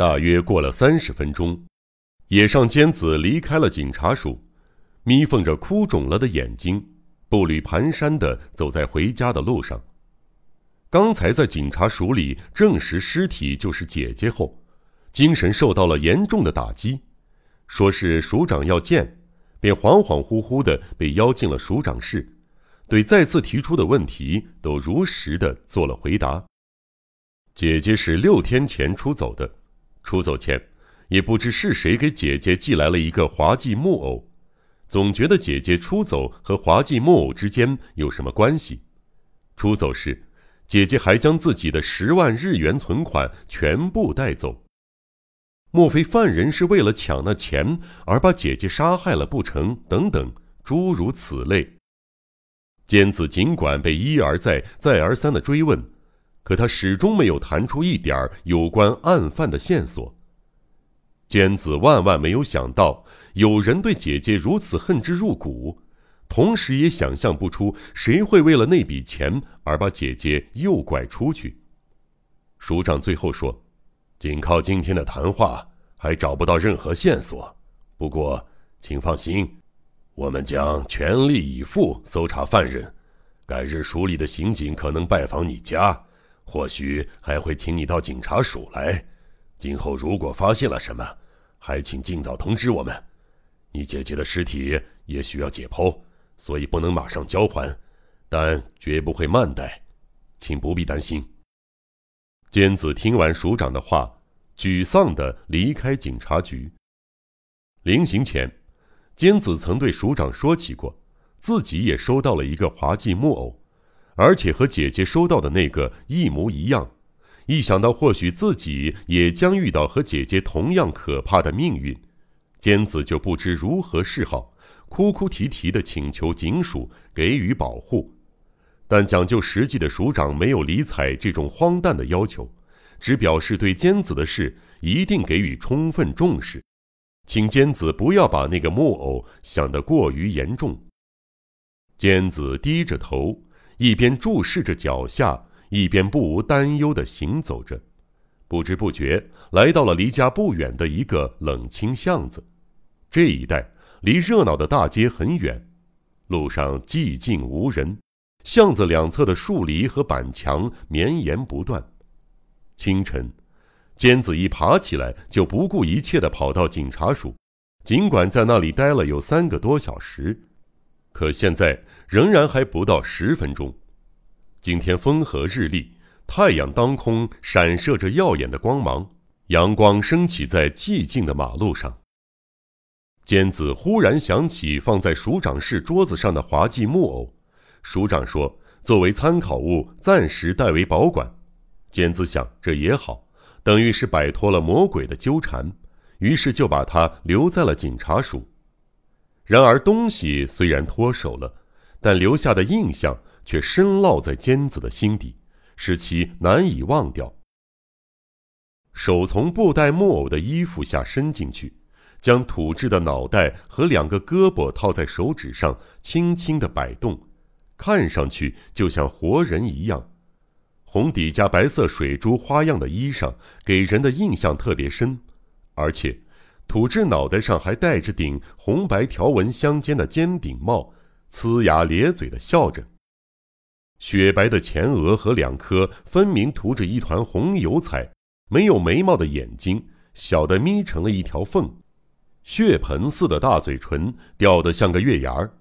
大约过了三十分钟，野上尖子离开了警察署，眯缝着哭肿了的眼睛，步履蹒跚地走在回家的路上。刚才在警察署里证实尸体就是姐姐后，精神受到了严重的打击，说是署长要见，便恍恍惚惚地被邀进了署长室，对再次提出的问题都如实地做了回答。姐姐是六天前出走的，出走前，也不知是谁给姐姐寄来了一个滑稽木偶，总觉得姐姐出走和滑稽木偶之间有什么关系。出走时。姐姐还将自己的十万日元存款全部带走。莫非犯人是为了抢那钱而把姐姐杀害了不成？等等，诸如此类。尖子尽管被一而再、再而三的追问，可他始终没有弹出一点有关案犯的线索。尖子万万没有想到，有人对姐姐如此恨之入骨。同时也想象不出谁会为了那笔钱而把姐姐诱拐出去。署长最后说：“仅靠今天的谈话还找不到任何线索。不过，请放心，我们将全力以赴搜查犯人。改日署里的刑警可能拜访你家，或许还会请你到警察署来。今后如果发现了什么，还请尽早通知我们。你姐姐的尸体也需要解剖。”所以不能马上交还，但绝不会慢待，请不必担心。尖子听完署长的话，沮丧地离开警察局。临行前，尖子曾对署长说起过，自己也收到了一个滑稽木偶，而且和姐姐收到的那个一模一样。一想到或许自己也将遇到和姐姐同样可怕的命运，尖子就不知如何是好。哭哭啼啼的请求警署给予保护，但讲究实际的署长没有理睬这种荒诞的要求，只表示对尖子的事一定给予充分重视，请尖子不要把那个木偶想得过于严重。尖子低着头，一边注视着脚下，一边不无担忧地行走着，不知不觉来到了离家不远的一个冷清巷子，这一带。离热闹的大街很远，路上寂静无人，巷子两侧的树篱和板墙绵延不断。清晨，尖子一爬起来就不顾一切地跑到警察署，尽管在那里待了有三个多小时，可现在仍然还不到十分钟。今天风和日丽，太阳当空，闪射着耀眼的光芒，阳光升起在寂静的马路上。尖子忽然想起放在署长室桌子上的滑稽木偶，署长说作为参考物暂时代为保管。尖子想这也好，等于是摆脱了魔鬼的纠缠，于是就把它留在了警察署。然而东西虽然脱手了，但留下的印象却深烙在尖子的心底，使其难以忘掉。手从布袋木偶的衣服下伸进去。将土制的脑袋和两个胳膊套在手指上，轻轻的摆动，看上去就像活人一样。红底加白色水珠花样的衣裳给人的印象特别深，而且土制脑袋上还戴着顶红白条纹相间的尖顶帽，呲牙咧嘴的笑着。雪白的前额和两颗分明涂着一团红油彩、没有眉毛的眼睛，小的眯成了一条缝。血盆似的大嘴唇吊得像个月牙儿，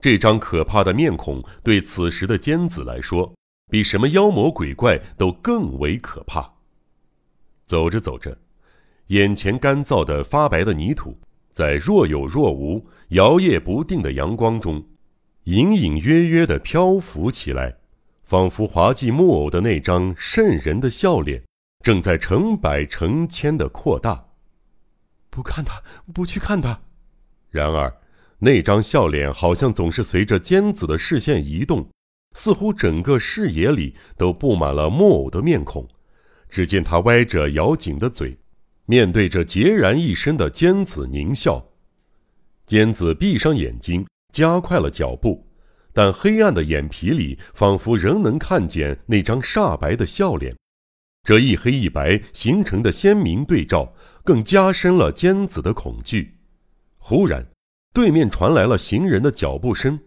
这张可怕的面孔对此时的尖子来说，比什么妖魔鬼怪都更为可怕。走着走着，眼前干燥的发白的泥土，在若有若无、摇曳不定的阳光中，隐隐约约地漂浮起来，仿佛滑稽木偶的那张瘆人的笑脸，正在成百成千地扩大。不看他，不去看他。然而，那张笑脸好像总是随着尖子的视线移动，似乎整个视野里都布满了木偶的面孔。只见他歪着咬紧的嘴，面对着孑然一身的尖子狞笑。尖子闭上眼睛，加快了脚步，但黑暗的眼皮里仿佛仍能看见那张煞白的笑脸。这一黑一白形成的鲜明对照，更加深了尖子的恐惧。忽然，对面传来了行人的脚步声。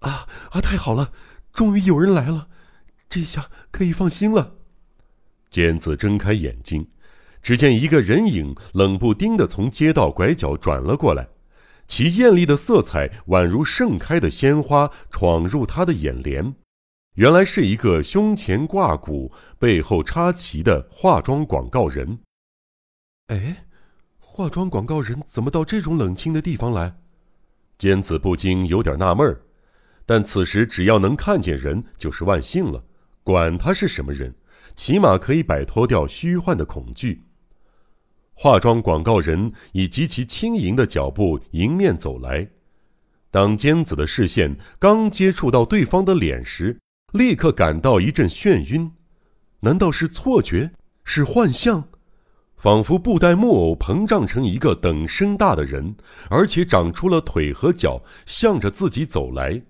啊啊！太好了，终于有人来了，这下可以放心了。尖子睁开眼睛，只见一个人影冷不丁的从街道拐角转了过来，其艳丽的色彩宛如盛开的鲜花闯入他的眼帘。原来是一个胸前挂鼓、背后插旗的化妆广告人。哎，化妆广告人怎么到这种冷清的地方来？尖子不禁有点纳闷儿，但此时只要能看见人就是万幸了，管他是什么人，起码可以摆脱掉虚幻的恐惧。化妆广告人以极其轻盈的脚步迎面走来，当坚子的视线刚接触到对方的脸时，立刻感到一阵眩晕，难道是错觉？是幻象？仿佛布袋木偶膨胀成一个等身大的人，而且长出了腿和脚，向着自己走来。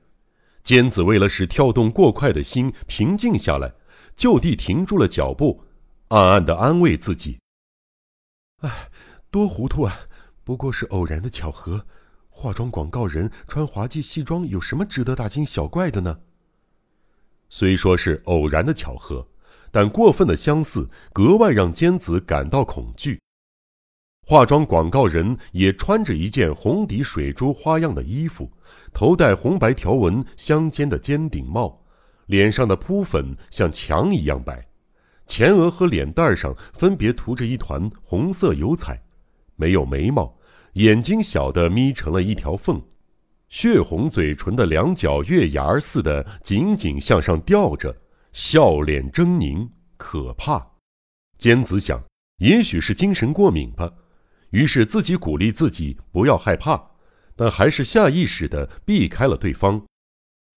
坚子为了使跳动过快的心平静下来，就地停住了脚步，暗暗的安慰自己：“哎，多糊涂啊！不过是偶然的巧合。化妆广告人穿滑稽戏装，有什么值得大惊小怪的呢？”虽说是偶然的巧合，但过分的相似格外让坚子感到恐惧。化妆广告人也穿着一件红底水珠花样的衣服，头戴红白条纹相间的尖顶帽，脸上的扑粉像墙一样白，前额和脸蛋上分别涂着一团红色油彩，没有眉毛，眼睛小的眯成了一条缝。血红嘴唇的两角月牙似的紧紧向上吊着，笑脸狰狞可怕。坚子想，也许是精神过敏吧，于是自己鼓励自己不要害怕，但还是下意识地避开了对方。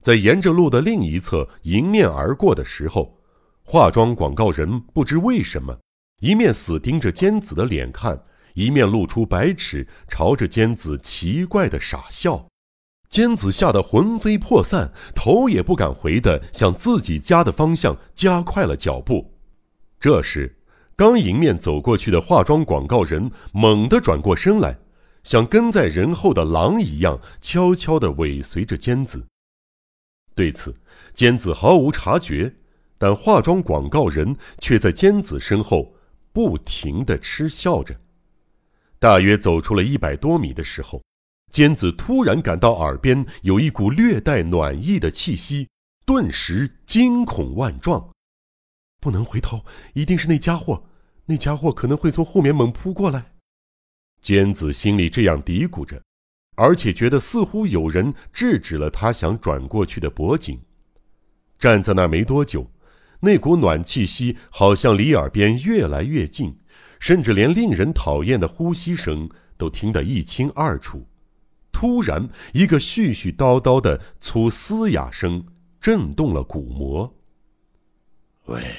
在沿着路的另一侧迎面而过的时候，化妆广告人不知为什么，一面死盯着尖子的脸看，一面露出白齿，朝着尖子奇怪的傻笑。尖子吓得魂飞魄散，头也不敢回的向自己家的方向加快了脚步。这时，刚迎面走过去的化妆广告人猛地转过身来，像跟在人后的狼一样，悄悄地尾随着尖子。对此，尖子毫无察觉，但化妆广告人却在坚子身后不停地嗤笑着。大约走出了一百多米的时候。坚子突然感到耳边有一股略带暖意的气息，顿时惊恐万状。不能回头，一定是那家伙，那家伙可能会从后面猛扑过来。坚子心里这样嘀咕着，而且觉得似乎有人制止了他想转过去的脖颈。站在那没多久，那股暖气息好像离耳边越来越近，甚至连令人讨厌的呼吸声都听得一清二楚。突然，一个絮絮叨叨的粗嘶哑声震动了鼓膜。喂，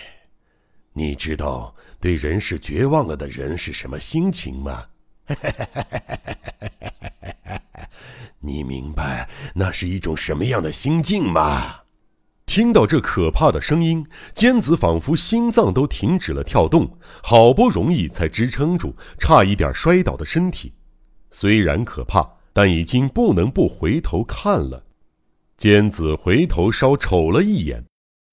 你知道对人世绝望了的人是什么心情吗？你明白那是一种什么样的心境吗？听到这可怕的声音，坚子仿佛心脏都停止了跳动，好不容易才支撑住差一点摔倒的身体。虽然可怕。但已经不能不回头看了。坚子回头稍瞅了一眼，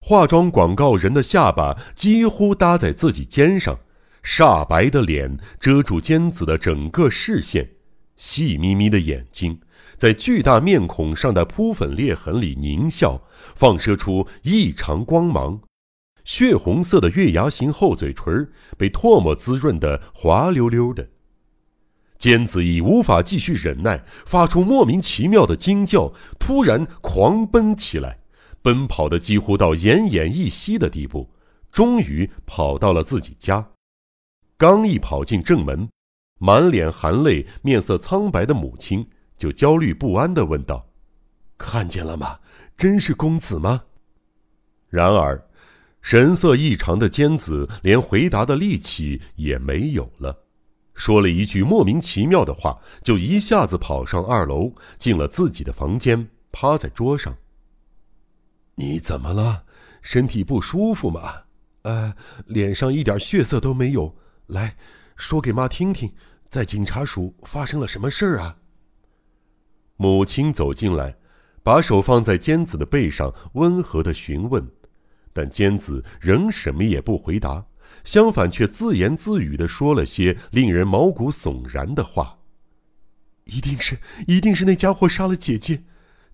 化妆广告人的下巴几乎搭在自己肩上，煞白的脸遮住坚子的整个视线，细眯眯的眼睛在巨大面孔上的扑粉裂痕里狞笑，放射出异常光芒。血红色的月牙形厚嘴唇被唾沫滋润的滑溜溜的。尖子已无法继续忍耐，发出莫名其妙的惊叫，突然狂奔起来，奔跑的几乎到奄奄一息的地步，终于跑到了自己家。刚一跑进正门，满脸含泪、面色苍白的母亲就焦虑不安地问道：“看见了吗？真是公子吗？”然而，神色异常的坚子连回答的力气也没有了。说了一句莫名其妙的话，就一下子跑上二楼，进了自己的房间，趴在桌上。你怎么了？身体不舒服吗？呃，脸上一点血色都没有。来说给妈听听，在警察署发生了什么事儿啊？母亲走进来，把手放在尖子的背上，温和的询问，但尖子仍什么也不回答，相反却自言自语的说了些令人毛骨悚然的话。一定是，一定是那家伙杀了姐姐，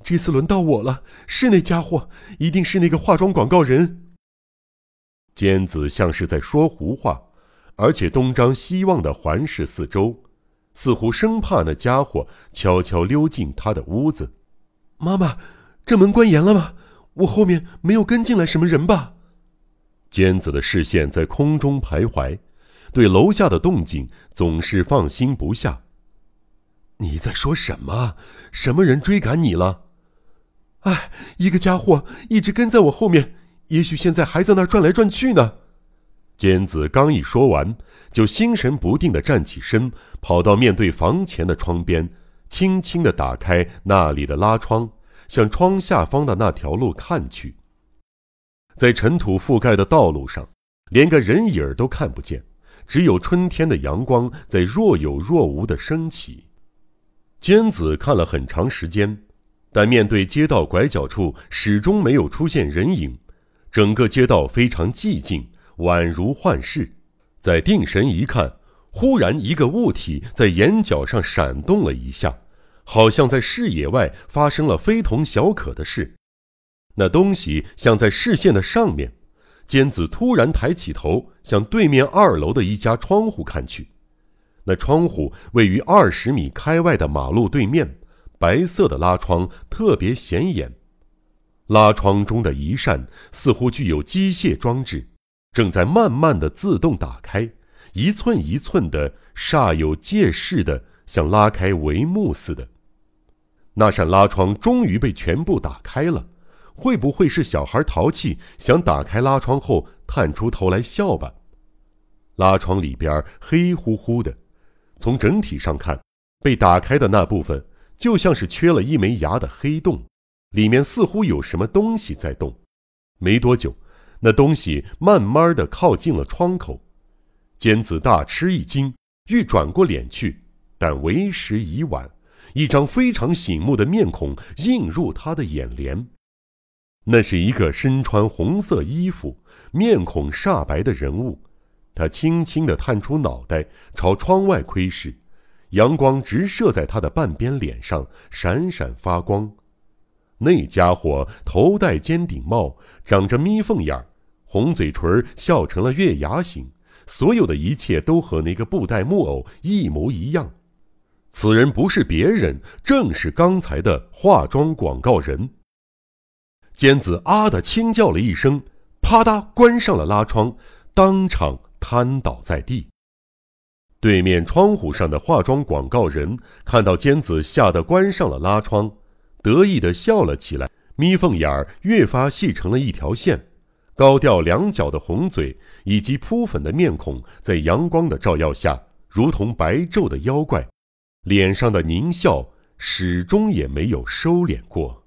这次轮到我了，是那家伙，一定是那个化妆广告人。尖子像是在说胡话，而且东张西望的环视四周。似乎生怕那家伙悄悄溜进他的屋子。妈妈，这门关严了吗？我后面没有跟进来什么人吧？娟子的视线在空中徘徊，对楼下的动静总是放心不下。你在说什么？什么人追赶你了？哎，一个家伙一直跟在我后面，也许现在还在那转来转去呢。坚子刚一说完，就心神不定地站起身，跑到面对房前的窗边，轻轻地打开那里的拉窗，向窗下方的那条路看去。在尘土覆盖的道路上，连个人影儿都看不见，只有春天的阳光在若有若无地升起。坚子看了很长时间，但面对街道拐角处始终没有出现人影，整个街道非常寂静。宛如幻视，在定神一看，忽然一个物体在眼角上闪动了一下，好像在视野外发生了非同小可的事。那东西像在视线的上面。坚子突然抬起头，向对面二楼的一家窗户看去。那窗户位于二十米开外的马路对面，白色的拉窗特别显眼。拉窗中的一扇似乎具有机械装置。正在慢慢的自动打开，一寸一寸的，煞有介事的，像拉开帷幕似的。那扇拉窗终于被全部打开了，会不会是小孩淘气，想打开拉窗后探出头来笑吧？拉窗里边黑乎乎的，从整体上看，被打开的那部分就像是缺了一枚牙的黑洞，里面似乎有什么东西在动。没多久。那东西慢慢的靠近了窗口，尖子大吃一惊，欲转过脸去，但为时已晚。一张非常醒目的面孔映入他的眼帘，那是一个身穿红色衣服、面孔煞白的人物。他轻轻的探出脑袋，朝窗外窥视，阳光直射在他的半边脸上，闪闪发光。那家伙头戴尖顶帽，长着眯缝眼儿。红嘴唇笑成了月牙形，所有的一切都和那个布袋木偶一模一样。此人不是别人，正是刚才的化妆广告人。尖子啊的轻叫了一声，啪嗒关上了拉窗，当场瘫倒在地。对面窗户上的化妆广告人看到尖子吓得关上了拉窗，得意的笑了起来，眯缝眼儿越发细成了一条线。高吊两角的红嘴以及扑粉的面孔，在阳光的照耀下，如同白昼的妖怪，脸上的狞笑始终也没有收敛过。